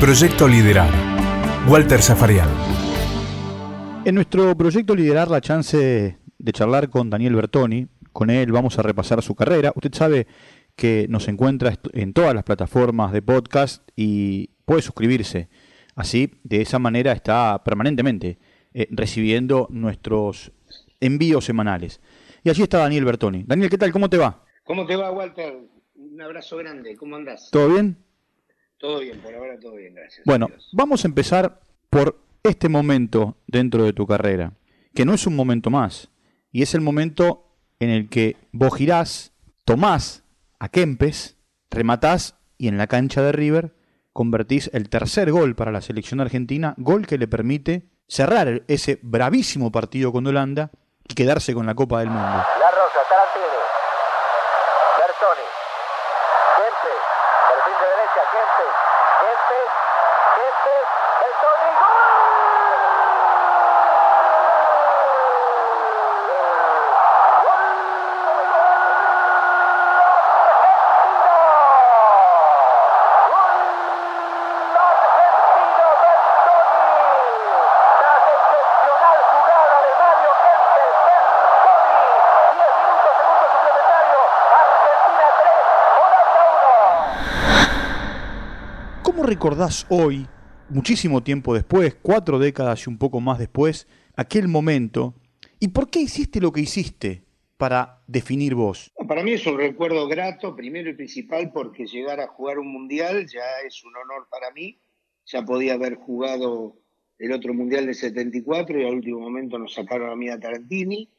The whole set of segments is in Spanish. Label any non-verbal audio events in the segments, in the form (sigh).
Proyecto Liderar. Walter Zafarian. En nuestro proyecto Liderar la chance de charlar con Daniel Bertoni. Con él vamos a repasar su carrera. Usted sabe que nos encuentra en todas las plataformas de podcast y puede suscribirse. Así, de esa manera está permanentemente eh, recibiendo nuestros envíos semanales. Y allí está Daniel Bertoni. Daniel, ¿qué tal? ¿Cómo te va? ¿Cómo te va, Walter? Un abrazo grande. ¿Cómo andás? ¿Todo bien? Todo bien, por ahora todo bien, gracias. Bueno, vamos a empezar por este momento dentro de tu carrera, que no es un momento más, y es el momento en el que vos girás, tomás a Kempes, rematás y en la cancha de River convertís el tercer gol para la selección argentina, gol que le permite cerrar ese bravísimo partido con Holanda y quedarse con la Copa del Mundo. Recordás hoy, muchísimo tiempo después, cuatro décadas y un poco más después, aquel momento? ¿Y por qué hiciste lo que hiciste para definir vos? Para mí es un recuerdo grato, primero y principal, porque llegar a jugar un mundial ya es un honor para mí. Ya podía haber jugado el otro mundial de 74 y al último momento nos sacaron a mí a Tarantini.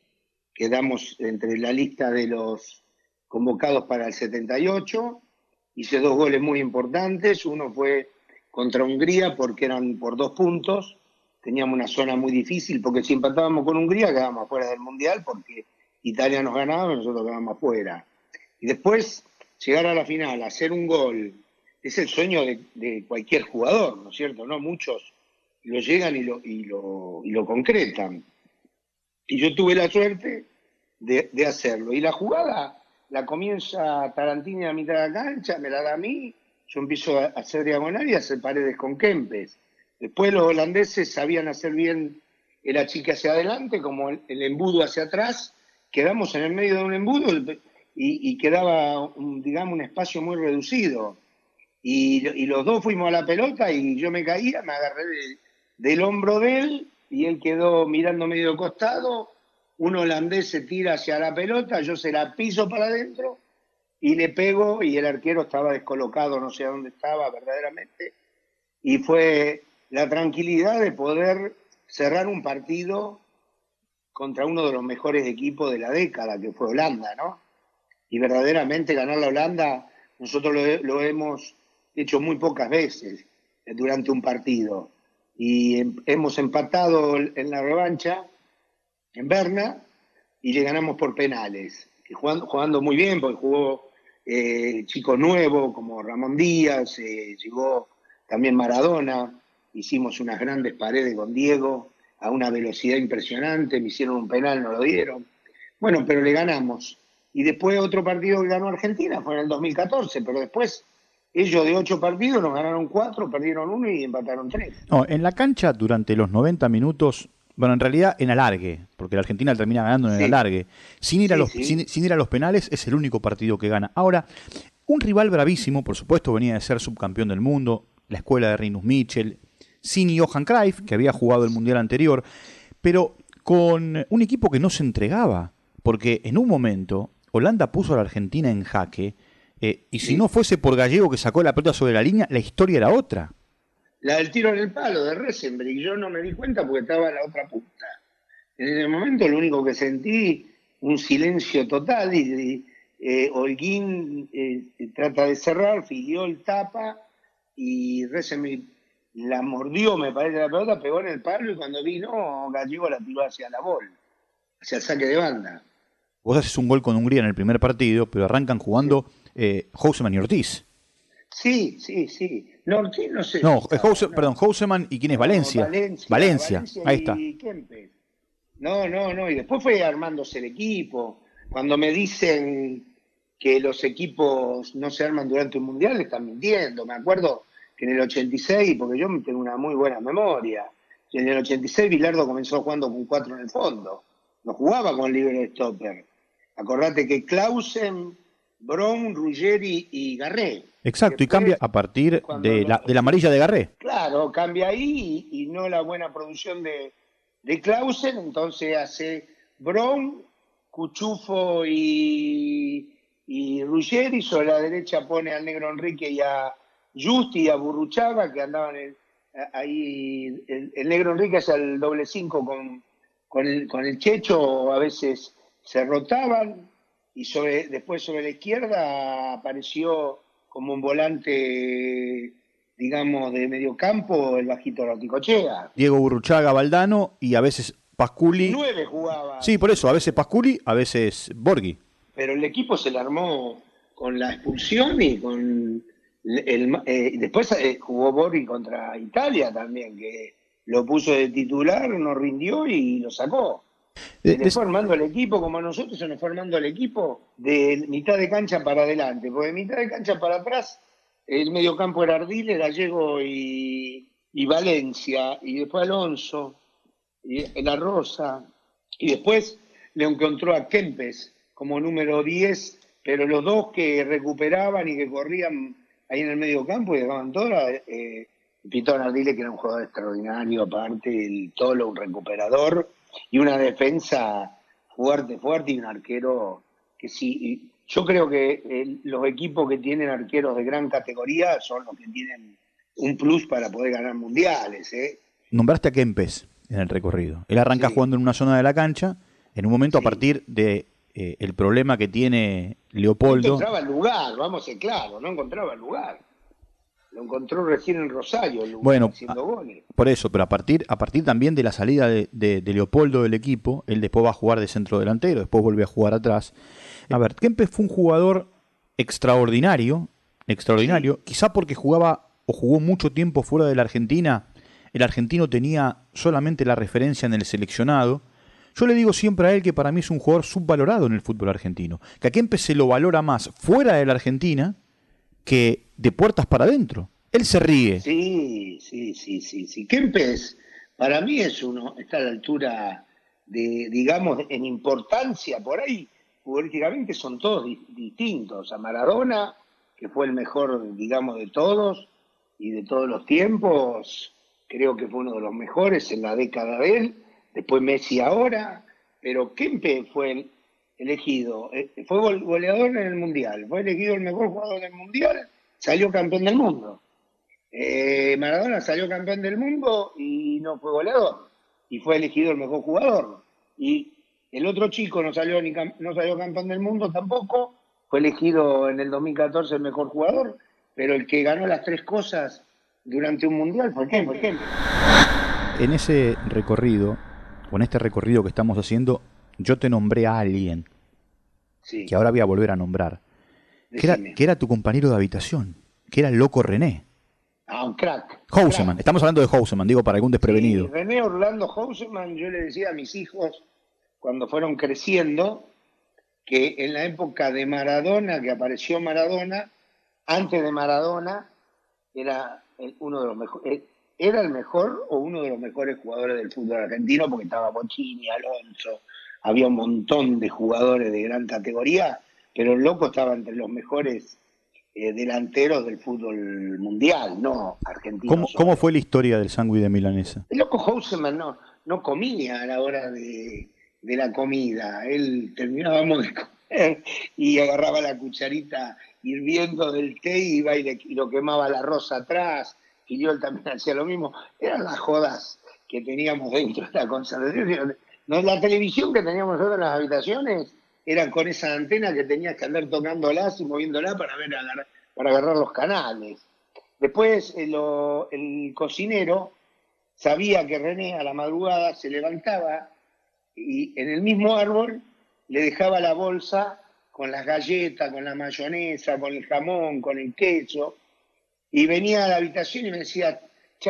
Quedamos entre la lista de los convocados para el 78 hice dos goles muy importantes. Uno fue contra Hungría porque eran por dos puntos. Teníamos una zona muy difícil porque si empatábamos con Hungría quedábamos fuera del Mundial porque Italia nos ganaba y nosotros quedábamos fuera. Y después llegar a la final, hacer un gol, es el sueño de, cualquier jugador, ¿no es cierto? No muchos lo llegan y lo, y lo, y lo concretan. Y yo tuve la suerte de hacerlo. Y la jugada la comienza Tarantini a mitad de la cancha, me la da a mí, yo empiezo a hacer diagonal y a hacer paredes con Kempes. Después los holandeses sabían hacer bien el achique hacia adelante, como el, embudo hacia atrás, quedamos en el medio de un embudo y, quedaba, un, digamos, un espacio muy reducido. Y, los dos fuimos a la pelota y yo me caía, me agarré de, del hombro de él y él quedó mirando medio costado un holandés se tira hacia la pelota, yo se la piso para adentro y le pego y el arquero estaba descolocado, no sé dónde estaba verdaderamente. Y fue la tranquilidad de poder cerrar un partido contra uno de los mejores equipos de la década, que fue Holanda, ¿no? Y verdaderamente ganar la Holanda, nosotros lo, lo hemos hecho muy pocas veces durante un partido. Y hemos empatado en la revancha en Berna y le ganamos por penales, jugando, muy bien porque jugó eh, chicos nuevos como Ramón Díaz, eh, llegó también Maradona, hicimos unas grandes paredes con Diego a una velocidad impresionante, me hicieron un penal, no lo dieron. Bueno, pero le ganamos. Y después otro partido que ganó Argentina fue en el 2014, pero después ellos de ocho partidos nos ganaron cuatro, perdieron uno y empataron tres. No, en la cancha durante los 90 minutos bueno, en realidad en alargue, porque la Argentina termina ganando en el sí. alargue. Sin ir, a los, sí. Sin, sin ir a los penales es el único partido que gana. Ahora, un rival bravísimo, por supuesto, venía de ser subcampeón del mundo, la escuela de Rinus Mitchell, sin Johan Cruyff, que había jugado el Mundial anterior, pero con un equipo que no se entregaba, porque en un momento Holanda puso a la Argentina en jaque, eh, y si no fuese por Gallego que sacó la pelota sobre la línea, la historia era otra la del tiro en el palo de Resenbrick. Yo no me di cuenta porque estaba en la otra punta. En ese momento lo único que sentí, un silencio total y, eh, Holguín eh, trata de cerrar, Filiol tapa y Resenbrick la mordió, me parece, la pelota, pegó en el palo y cuando vino Gallego la tiró hacia la bola, hacia el saque de banda. Vos haces un gol con Hungría en el primer partido, pero arrancan jugando eh, Houseman y Ortiz. Sí, sí, sí. No, Ortiz no sé. No, perdón, Houseman y quién es Valencia. Valencia, Valencia. Valencia, ahí está. Kempes. No, no, no. Y después fue armándose el equipo. Cuando me dicen que los equipos no se arman durante un mundial, están mintiendo. Me acuerdo que en el 86, porque yo tengo una muy buena memoria, en el 86 Bilardo comenzó jugando con cuatro en el fondo, no jugaba con libre stopper. Acordate que Clausen, Brown, Ruggeri y Garré. Exacto, y cambia a partir de la, de la amarilla de Garré. Claro, cambia ahí y, no la buena producción de, de Clausen, entonces hace Brown, Cuchufo y, y Ruggeri, sobre la derecha pone al negro Enrique y a Justi y a Burruchaga, que andaban ahí, el, negro Enrique es el doble cinco con, con, el, con el Checho, a veces se rotaban, y sobre, después sobre la izquierda apareció como un volante, digamos, de medio campo, el bajito Roticochea. Diego Burruchaga, Valdano y a veces Pasculi. Nueve jugaba. Sí, por eso, a veces Pasculi, a veces Borghi. Pero el equipo se le armó con la expulsión y con el, eh, después eh, jugó Borghi contra Italia también, que lo puso de titular, no rindió y lo sacó. Fue armando el equipo, como nosotros se nos fue armando el equipo, de mitad de cancha para adelante, porque de mitad de cancha para atrás, el medio campo era Ardiles, Gallego y, y Valencia, y después Alonso, y La Rosa, y después le encontró a Kempes como número 10, pero los dos que recuperaban y que corrían ahí en el medio campo y dejaban todo, eh, Pito Nardile, que era un jugador extraordinario, aparte, el Tolo, un recuperador, y una defensa fuerte, fuerte, y un arquero que sí. Yo creo que los equipos que tienen arqueros de gran categoría son los que tienen un plus para poder ganar mundiales. ¿eh? Nombraste a Kempes en el recorrido. Él arranca jugando en una zona de la cancha, en un momento a partir de eh, el problema que tiene Leopoldo. No encontraba el lugar, vamos a ser claros, no encontraba el lugar. Lo encontró recién en Rosario, bueno, por eso, pero a partir, a partir también de la salida de, Leopoldo del equipo, él después va a jugar de centro delantero, después vuelve a jugar atrás. A ver, Kempes fue un jugador extraordinario, extraordinario, quizá porque jugaba o jugó mucho tiempo fuera de la Argentina, el argentino tenía solamente la referencia en el seleccionado, yo le digo siempre a él que para mí es un jugador subvalorado en el fútbol argentino, que a Kempes se lo valora más fuera de la Argentina que de puertas para adentro. Él se ríe. Sí, sí, sí, sí, sí. Kempes para mí es uno, está a la altura de, digamos, en importancia por ahí, políticamente son todos distintos. A Maradona, que fue el mejor, digamos, de todos y de todos los tiempos, creo que fue uno de los mejores en la década de él después Messi ahora, pero Kempe fue elegido, eh, fue goleador en el Mundial, fue elegido el mejor jugador del Mundial, salió campeón del mundo. Eh, Maradona salió campeón del mundo y no fue goleador, y fue elegido el mejor jugador. Y el otro chico no salió, ni no salió campeón del mundo tampoco, fue elegido en el 2014 el mejor jugador, pero el que ganó las tres cosas durante un mundial fue Kempe. En ese recorrido con este recorrido que estamos haciendo, yo te nombré a alguien que ahora voy a volver a nombrar, que era, que era, tu compañero de habitación, que era el loco René. Ah, un crack. Houseman, estamos hablando de Houseman, digo para algún desprevenido. René Orlando Houseman, yo le decía a mis hijos cuando fueron creciendo que en la época de Maradona, que apareció Maradona, antes de Maradona, era uno de los mejores, era el mejor o uno de los mejores jugadores del fútbol argentino porque estaba Bochini, Alonso, había un montón de jugadores de gran categoría, pero el loco estaba entre los mejores eh, delanteros del fútbol mundial, no argentino. ¿Cómo, fue la historia del sándwich de Milanesa? El loco Houseman no, no comía a la hora de, la comida, él terminábamos de comer y agarraba la cucharita hirviendo del té y iba y, y lo quemaba la rosa atrás y yo también (laughs) hacía lo mismo, eran las jodas que teníamos dentro de la concentración. La televisión que teníamos nosotros en las habitaciones era con esa antena que tenías que andar tocándolas y moviéndola para ver para agarrar los canales. Después el, eh, el cocinero sabía que René a la madrugada se levantaba y en el mismo árbol le dejaba la bolsa con las galletas, con la mayonesa, con el jamón, con el queso, y venía a la habitación y me decía,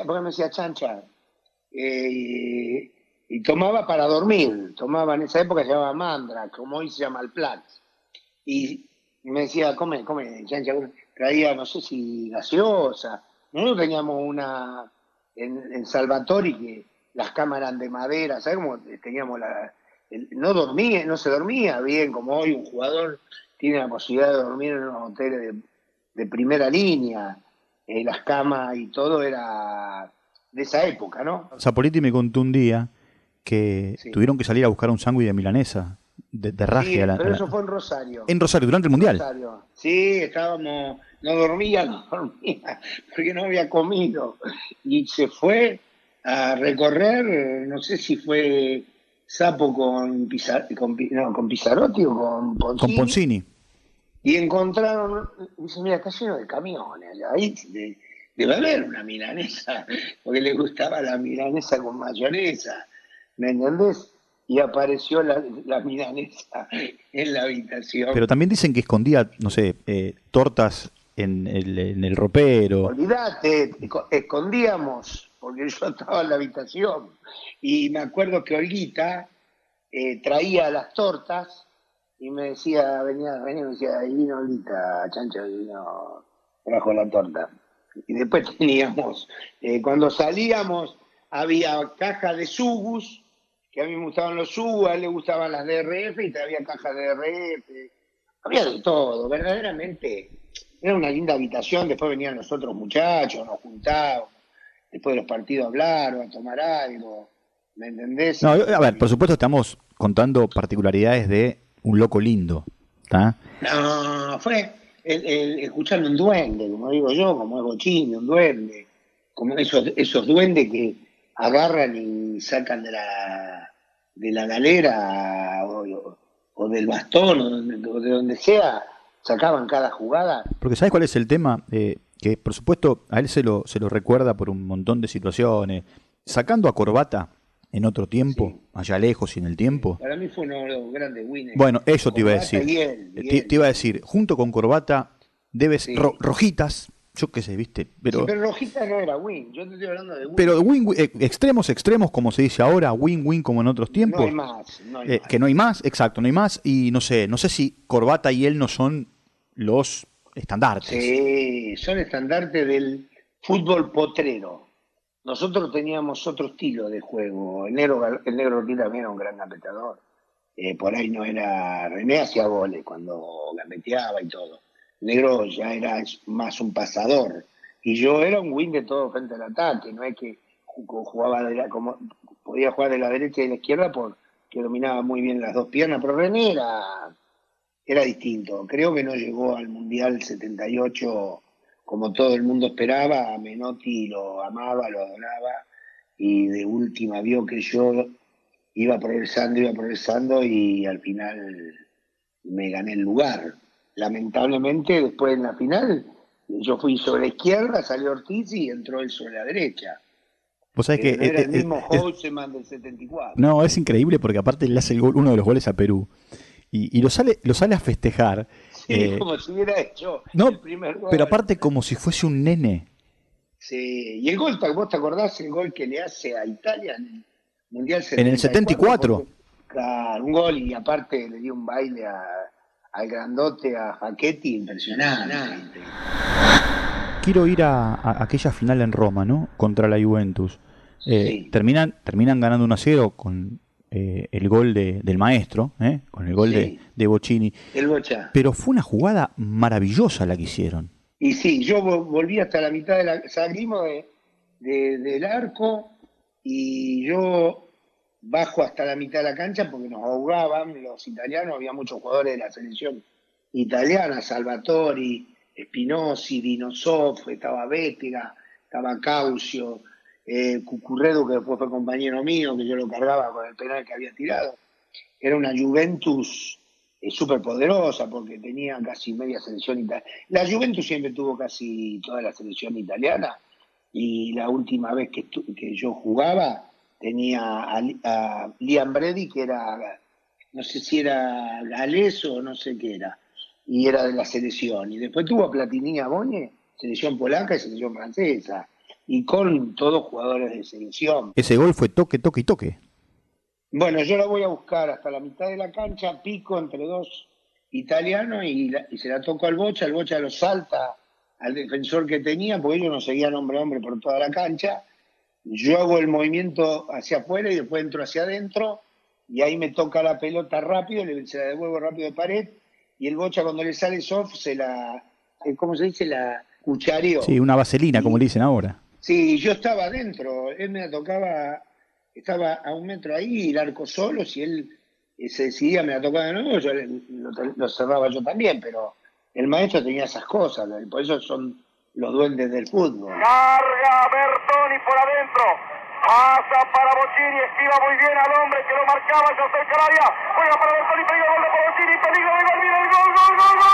porque me decía chancha, eh, y, tomaba para dormir, tomaba en esa época se llamaba mandra, como hoy se llama el plat. Y me decía, come, come, traía, no sé si gaseosa, Nosotros teníamos una en, en Salvatori que las cámaras de madera, ¿sabes cómo teníamos la... no dormía, no se dormía bien, como hoy un jugador tiene la posibilidad de dormir en unos hoteles de, primera línea, eh, las camas y todo era de esa época, ¿no? Zapoliti me contó un día que tuvieron que salir a buscar un sándwich de milanesa, de, de raje a la, Pero eso fue en Rosario. En Rosario, durante el Mundial. Sí, estábamos, no dormía, (laughs) no dormía, porque no había comido. Y se fue a recorrer, no sé si fue Sapo con, con, no, con Pizarotti o con Poncini. Con Poncini. Y encontraron, dice, mira, está lleno de camiones, ahí debe haber una milanesa, porque le gustaba la milanesa con mayonesa, ¿me entendés? Y apareció la, la milanesa en la habitación. Pero también dicen que escondía, no sé, eh, tortas en el, en el ropero. Olvídate, escondíamos porque yo estaba en la habitación. Y me acuerdo que Olguita eh, traía las tortas y me decía, venía, venía me decía, ahí vino Olguita, chancho, vino, trajo la torta. Y después (laughs) teníamos, eh, cuando salíamos, había caja de sugus, que a mí me gustaban los sugus, a él le gustaban las DRF y había caja de DRF. Había de todo, verdaderamente. Era una linda habitación, después venían los otros muchachos, nos juntábamos después de los partidos hablar o a tomar algo. ¿Me entendés? No, a ver, por supuesto estamos contando particularidades de un loco lindo. ¿está? No, fue el, escuchando un duende, como digo yo, como es Bochini, un duende. Como esos, esos duendes que agarran y sacan de la, de la galera o, del bastón o de, donde sea, sacaban cada jugada. Porque ¿sabes cuál es el tema? Eh, que por supuesto a él se lo, se lo recuerda por un montón de situaciones. Sacando a Corbata en otro tiempo, allá lejos y en el tiempo. Para mí fue uno de los grandes winners. Bueno, eso te iba a decir. Te, iba a decir, junto con Corbata, debes rojitas, yo qué sé, viste, pero... pero Rojitas no era win, yo te estoy hablando de win. Pero win, eh, extremos, extremos, como se dice ahora, win-win como en otros tiempos. No hay más, no hay eh, más. Que no hay más, exacto, no hay más, y no sé, no sé si Corbata y él no son los estandartes. Sí, son estandartes del fútbol potrero. Nosotros teníamos otro estilo de juego. El negro, el negro también era un gran gambeteador. Eh, por ahí no era. René hacía goles cuando gambeteaba y todo. Negro ya era más un pasador. Y yo era un win de todo frente al ataque. No es que jugaba de la, como podía jugar de la derecha y de la izquierda porque dominaba muy bien las dos piernas. Pero René era era distinto. Creo que no llegó al Mundial 78 como todo el mundo esperaba. Menotti lo amaba, lo adoraba y de última vio que yo iba progresando, iba progresando y al final me gané el lugar. Lamentablemente después en la final yo fui sobre la izquierda, salió Ortiz y entró él sobre la derecha. Vos sabés que era el mismo Houseman del 74. No, es increíble porque aparte le hace uno de los goles a Perú y, lo, sale, lo sale a festejar. Sí, eh, como si hubiera hecho el primer gol. Pero aparte como si fuese un nene. Sí, y el gol, ¿vos te acordás el gol que le hace a Italia en el Mundial 74? En el 74. claro, un gol y aparte le dio un baile a, al grandote, a Jaquetti, impresionante. Quiero ir a, aquella final en Roma, ¿no? Contra la Juventus. Eh, terminan, terminan ganando 1 a 0 con eh, el gol de, del maestro, ¿eh? con el gol de, de Bocini. El Bocha. Pero fue una jugada maravillosa la que hicieron. Y sí, yo volví hasta la mitad de la. Salimos de, del arco y yo bajo hasta la mitad de la cancha porque nos ahogaban los italianos, había muchos jugadores de la selección italiana, Salvatori, Spinozzi, Dinosov, estaba Bétega, estaba Caucio, eh, Cucurredo, que después fue compañero mío, que yo lo cargaba con el penal que había tirado. Era una Juventus eh, súper poderosa porque tenía casi media selección italiana. La Juventus siempre tuvo casi toda la selección italiana y la última vez que, que yo jugaba tenía a, Liam Brady, que era, no sé si era galés o no sé qué era, y era de la selección. Y después tuvo a Platini a selección polaca y selección francesa y con todos jugadores de selección. Ese gol fue toque, toque y toque. Bueno, yo la voy a buscar hasta la mitad de la cancha, pico entre dos italianos y, se la toco al Bocha, el Bocha lo salta al defensor que tenía, porque ellos no seguían hombre a hombre por toda la cancha. Yo hago el movimiento hacia afuera y después entro hacia adentro y ahí me toca la pelota rápido, se la devuelvo rápido de pared y el Bocha cuando le sale soft se la, eh, ¿cómo se dice? La cuchareó. Sí, una vaselina, como le dicen ahora. Sí, yo estaba adentro, él me tocaba, estaba a un metro ahí, el arco solo, si él eh, se decidía me la tocaba de nuevo, yo lo, cerraba yo también, pero el maestro tenía esas cosas, por eso son los duendes del fútbol. Carga Bertoni por adentro, Pasa para Bochini, esquiva muy bien al hombre que lo marcaba, se acerca juega para Bertoni, pega gol de Bochini, peligro gol, gol, gol, gol, gol,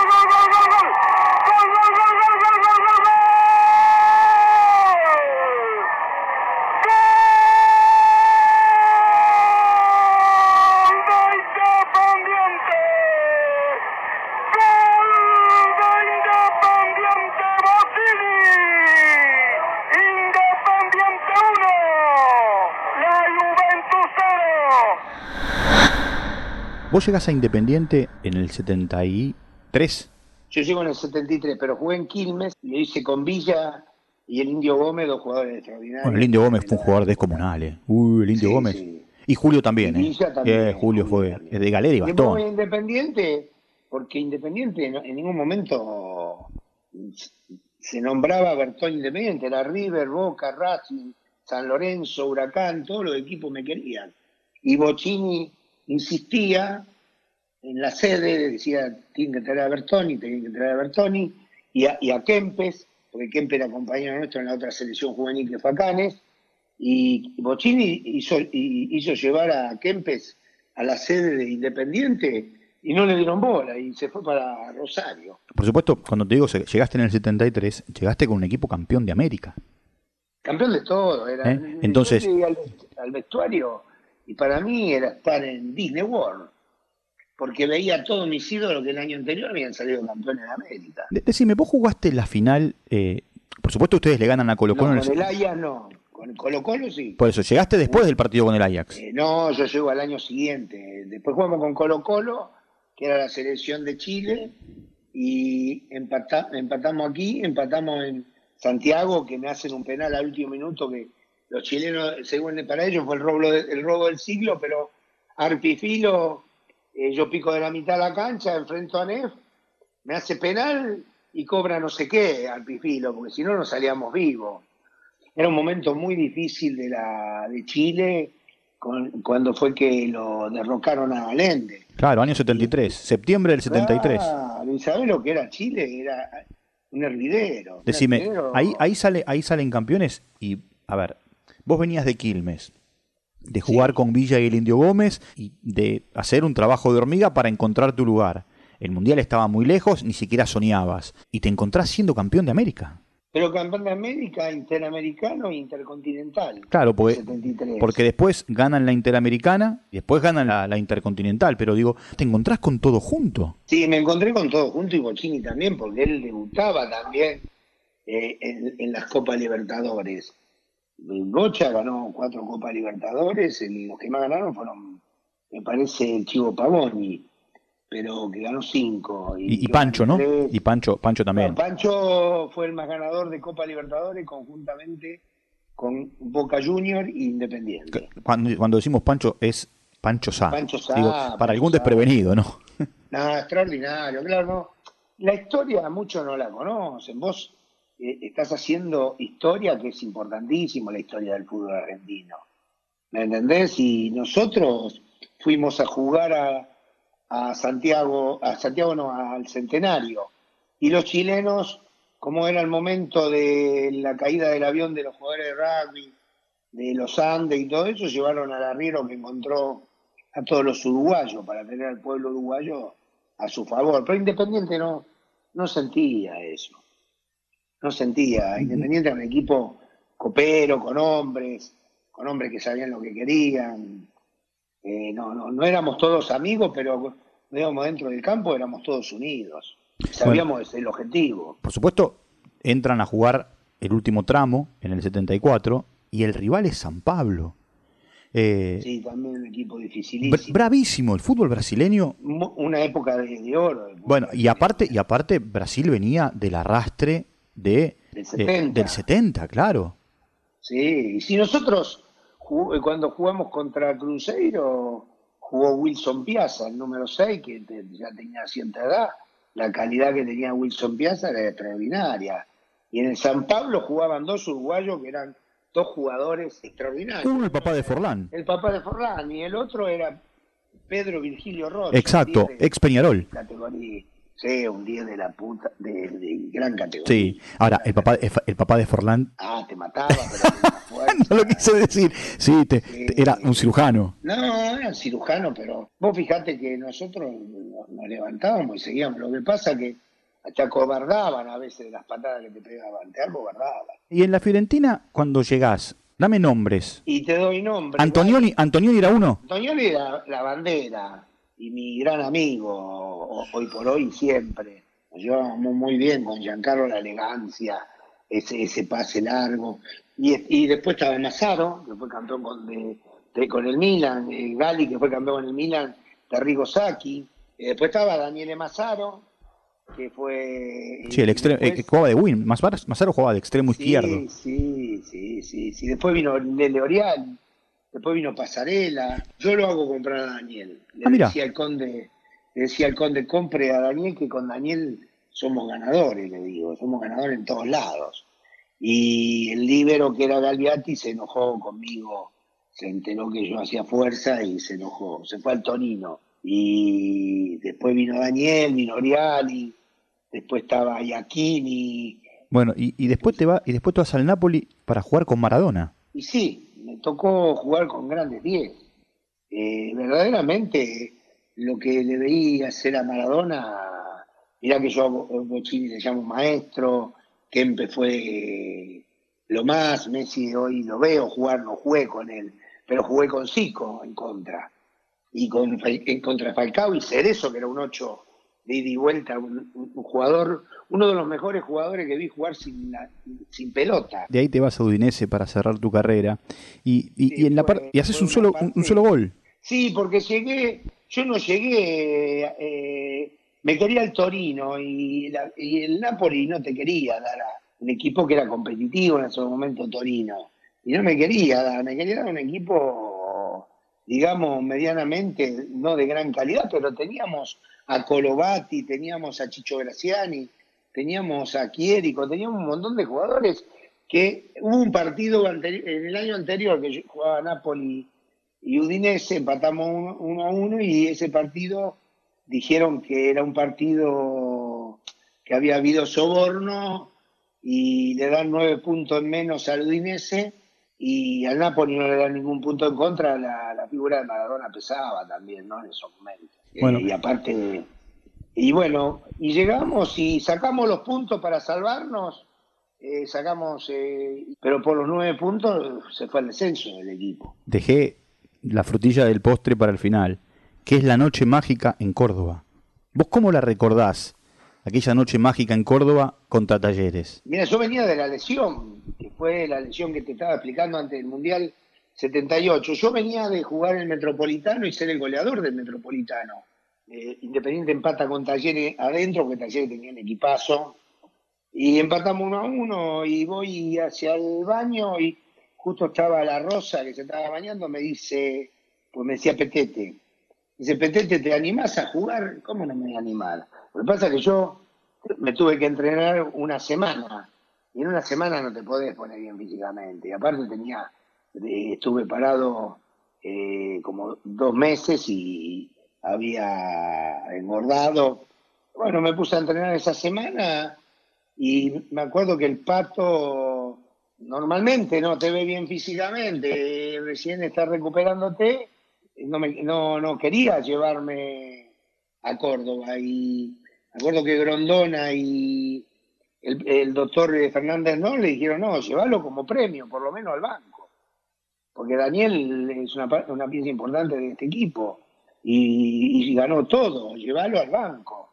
Vos llegás a Independiente en el 73. Yo llego en el 73, pero jugué en Quilmes, lo hice con Villa y el Indio Gómez, dos jugadores extraordinarios. Bueno, el Indio Gómez fue un jugador descomunal, ¿eh? Uy, el Indio Gómez. Y Julio también, ¿eh? También, Julio fue de galera y bastón. Independiente, porque Independiente en ningún momento se nombraba Bertón Independiente, era River, Boca, Racing, San Lorenzo, Huracán, todos los equipos me querían. Y Bocini insistía en la sede, decía, tienen que traer a Bertoni, tienen que traer a Bertoni, y a, y a Kempes, porque Kempes era compañero nuestro en la otra selección juvenil que fue Canes, y Bocini hizo, hizo llevar a Kempes a la sede de Independiente y no le dieron bola y se fue para Rosario. Por supuesto, cuando te digo llegaste en el 73, llegaste con un equipo campeón de América. Campeón de todo, era. ¿Eh? Entonces, al vestuario y para mí era estar en Disney World, porque veía todos mis ídolos que el año anterior habían salido campeones de América. decime, vos jugaste la final, eh, por supuesto ustedes le ganan a Colo Colo. con el Ajax no, con Colo Colo sí. Por eso, ¿llegaste después del partido con el Ajax? Eh, no, yo llego al año siguiente. Después jugamos con Colo Colo, que era la selección de Chile, y empatamos aquí, empatamos en Santiago, que me hacen un penal al último minuto que los chilenos, según para ellos, fue el robo, el robo del siglo, pero Arpifilo, eh, yo pico de la mitad de la cancha, enfrento a Nef, me hace penal y cobra no sé qué Arpifilo, porque si no, no salíamos vivos. Era un momento muy difícil de, la, de Chile cuando fue que lo derrocaron a Allende. Claro, año 73, septiembre del 73. Ah, ¿y sabés lo que era Chile? Era un hervidero. Decime, Ahí, ahí, sale, ahí salen campeones y, a ver, Vos venías de Quilmes, de jugar con Villa y el Indio Gómez y de hacer un trabajo de hormiga para encontrar tu lugar. El Mundial estaba muy lejos, ni siquiera soñabas. Y te encontrás siendo campeón de América. Pero campeón de América, interamericano e intercontinental. Claro, porque, porque después ganan la interamericana y después ganan la, intercontinental. Pero digo, te encontrás con todo junto. Sí, me encontré con todo junto y Bochini también, porque él debutaba también eh, en, en las Copas Libertadores. Gocha ganó cuatro Copas Libertadores, los que más ganaron fueron, me parece, el Chivo Pavoni, pero que ganó cinco. Y, Pancho, ¿no? Y Pancho, Pancho también. Pancho fue el más ganador de Copa Libertadores conjuntamente con Boca Junior e Independiente. Cuando, decimos Pancho es Pancho Sá. Pancho Sá. para algún desprevenido, ¿no? (laughs) Nada, extraordinario, claro, no. La historia muchos no la conocen. Vos estás haciendo historia que es importantísimo, la historia del fútbol argentino. ¿Me entendés? Y nosotros fuimos a jugar a, a Santiago, a Santiago no, al Centenario. Y los chilenos, como era el momento de la caída del avión de los jugadores de rugby, de los Andes y todo eso, llevaron al arriero que encontró a todos los uruguayos para tener al pueblo uruguayo a su favor. Pero Independiente no, no sentía eso no sentía. Independiente era un equipo copero, con hombres, con hombres que sabían lo que querían. Eh, no, no, no éramos todos amigos, pero digamos, dentro del campo éramos todos unidos. Sabíamos el objetivo. Por supuesto, entran a jugar el último tramo en el 74 y el rival es San Pablo. Eh, sí, también un equipo dificilísimo. bravísimo, el fútbol brasileño. Una época de, oro. Bueno, y aparte, y aparte, Brasil venía del arrastre de, Del eh, 70. del 70, claro. Sí, y si nosotros jug- cuando jugamos contra Cruzeiro, jugó Wilson Piazza, el número 6, que te- ya tenía cierta edad. La calidad que tenía Wilson Piazza era extraordinaria. Y en el San Pablo jugaban dos uruguayos que eran dos jugadores extraordinarios. Uno el papá de Forlán. El papá de Forlán y el otro era Pedro Virgilio Rocha. Exacto, un 10 de ex Peñarol. categoría. Un 10 de la puta, de, de gran categoría. Sí. Ahora, el papá, el papá de Forlán, Ah, te mataba, pero (laughs) fuerza. no lo quise decir. Sí, te- era un cirujano. No, era cirujano, pero vos fijate que nosotros nos, levantábamos y seguíamos. Lo que pasa que hasta cobardaban a veces de las patadas que te pegaban, te cobardaban. Y en la Fiorentina, cuando llegás, dame nombres. Y te doy nombre. Antonioni, Antonioni era uno. Antonioni era la bandera y mi gran amigo, hoy por hoy y siempre. Nos llevábamos muy bien con Giancarlo, la elegancia, ese, ese pase largo. Y, y después estaba Mazzaro, que fue campeón con, de- de- con el Milan, eh, Gali, que fue campeón con el Milan, Terrigo Sacchi. Y después estaba Daniele Mazzaro, que fue... Sí, el extremo, después- que jugaba de win. Mazaro, Mazaro jugaba de extremo izquierdo. Sí, sí, sí, sí. Después vino Lele Orial, después vino Pasarela. Yo lo hago comprar a Daniel. Le Ah, mira. decía al conde, decía al conde, compre a Daniel, que con Daniel somos ganadores, le digo, somos ganadores en todos lados. Y el líbero que era Galviati se enojó conmigo, se enteró que yo hacía fuerza y se enojó, se fue al Torino. Y después vino Daniel, vino Oriali, después estaba Iacchini, Bueno, y, y después te va, y después te vas al Napoli para jugar con Maradona. Y sí, me tocó jugar con grandes 10. Eh, verdaderamente lo que le veía hacer a Maradona, mirá que yo a Bo- Bochini le llamo maestro, Kempe fue eh, lo más, Messi hoy lo veo jugar, no jugué con él, pero jugué con Zico en contra. Y con, en contra Falcao y Cerezo, que era un 8 de ida y vuelta, un, jugador, uno de los mejores jugadores que vi jugar sin, la- sin pelota. De ahí te vas a Udinese para cerrar tu carrera. Y, y- Sí, y en la fue- y haces un solo, un, solo gol. Sí, porque llegué, yo no llegué, eh, me quería el Torino y, el Napoli no te quería dar a un equipo que era competitivo en ese momento Torino. Y no me quería dar, me quería dar un equipo, digamos, medianamente, no de gran calidad, pero teníamos a Colovati, teníamos a Chicho Graciani, teníamos a Chierico, teníamos un montón de jugadores que hubo un partido en el año anterior que jugaba Napoli y Udinese, empatamos uno, uno a uno y ese partido dijeron que era un partido que había habido soborno y le dan nueve puntos en menos al Udinese y al Napoli no le dan ningún punto en contra, la, la figura de Maradona pesaba también, ¿no? En esos momentos. Bueno. Eh, y aparte, y bueno, y llegamos y sacamos los puntos para salvarnos, eh, sacamos, eh, pero por los nueve puntos se fue al descenso del equipo. Dejé la frutilla del postre para el final, que es la noche mágica en Córdoba. ¿Vos cómo la recordás? Aquella noche mágica en Córdoba contra Talleres. Mira, yo venía de la lesión, que fue la lesión que te estaba explicando antes del Mundial 78. Yo venía de jugar el Metropolitano y ser el goleador del Metropolitano. Eh, Independiente empata con Talleres adentro, porque Talleres tenía un equipazo. Y empatamos uno a uno y voy hacia el baño y justo estaba la Rosa que se estaba bañando, me dice, pues me decía Petete. Dice, Petete, ¿te animás a jugar? ¿Cómo no me voy a animar? Lo que pasa es que yo me tuve que entrenar una semana. Y en una semana no te podés poner bien físicamente. Y aparte tenía, eh, estuve parado eh, como dos meses y había engordado. Bueno, me puse a entrenar esa semana y me acuerdo que el pato normalmente no te ve bien físicamente, recién está recuperándote, no, me, no, no quería llevarme a Córdoba y acuerdo que Grondona y el, doctor Fernández no le dijeron, no, llévalo como premio, por lo menos al banco, porque Daniel es una pieza importante de este equipo y, y ganó todo, llévalo al banco.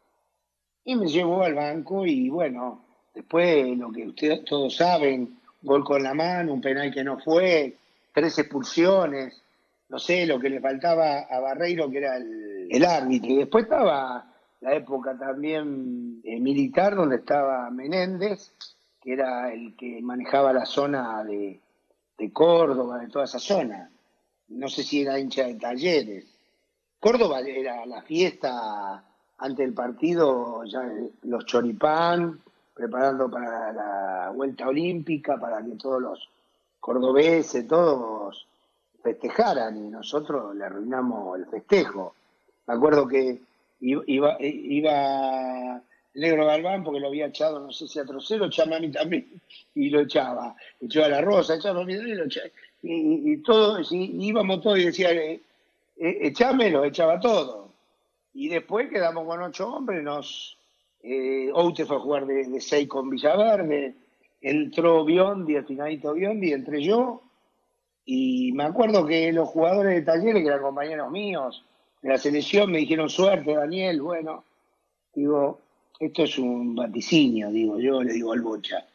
Y me llevó al banco y bueno, después lo que ustedes todos saben, gol con la mano, un penal que no fue, tres expulsiones, no sé, lo que le faltaba a Barreiro que era el, árbitro. Y después estaba la época también eh, militar donde estaba Menéndez que era el que manejaba la zona de, de Córdoba, de toda esa zona. No sé si era hincha de talleres. Córdoba era la fiesta ante el partido, ya los choripán, preparando para la vuelta olímpica, para que todos los cordobeses, todos festejaran y nosotros le arruinamos el festejo. Me acuerdo que iba, Negro Galván porque lo había echado, no sé si a Trocero, echaba a mí también, y lo echaba. Echaba la Rosa, echaba a mí y lo echaba. Y, todos, íbamos todos y decía, eh, eh, echámelo, echaba todo. Y después quedamos con ocho hombres, nos... Eh, Oute fue a jugar de, seis con Villaverde, entró Biondi, el finalito Biondi, entré yo, y me acuerdo que los jugadores de talleres, que eran compañeros míos de la selección, me dijeron suerte, Daniel, bueno, digo, esto es un vaticinio, digo, yo le digo al Bocha.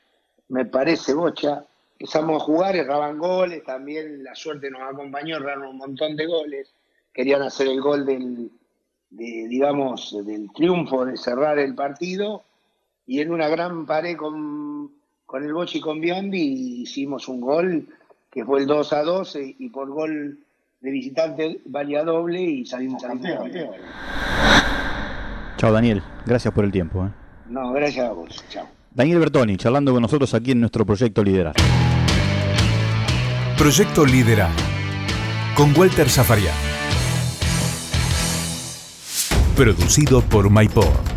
Me parece Bocha. Empezamos a jugar, erraban goles, también la suerte nos acompañó, erraron un montón de goles. Querían hacer el gol del, digamos, del triunfo, de cerrar el partido. Y en una gran pared con, con el Bocha y con Biondi hicimos un gol que fue el 2 a 2 y por gol de visitante valía doble y salimos campeones. Chao Daniel, gracias por el tiempo. ¿eh? No, gracias a vos. Chao. Daniel Bertoni, charlando con nosotros aquí en nuestro proyecto Liderar. Proyecto Liderar, con Walter Zafarian. Producido por MyPod.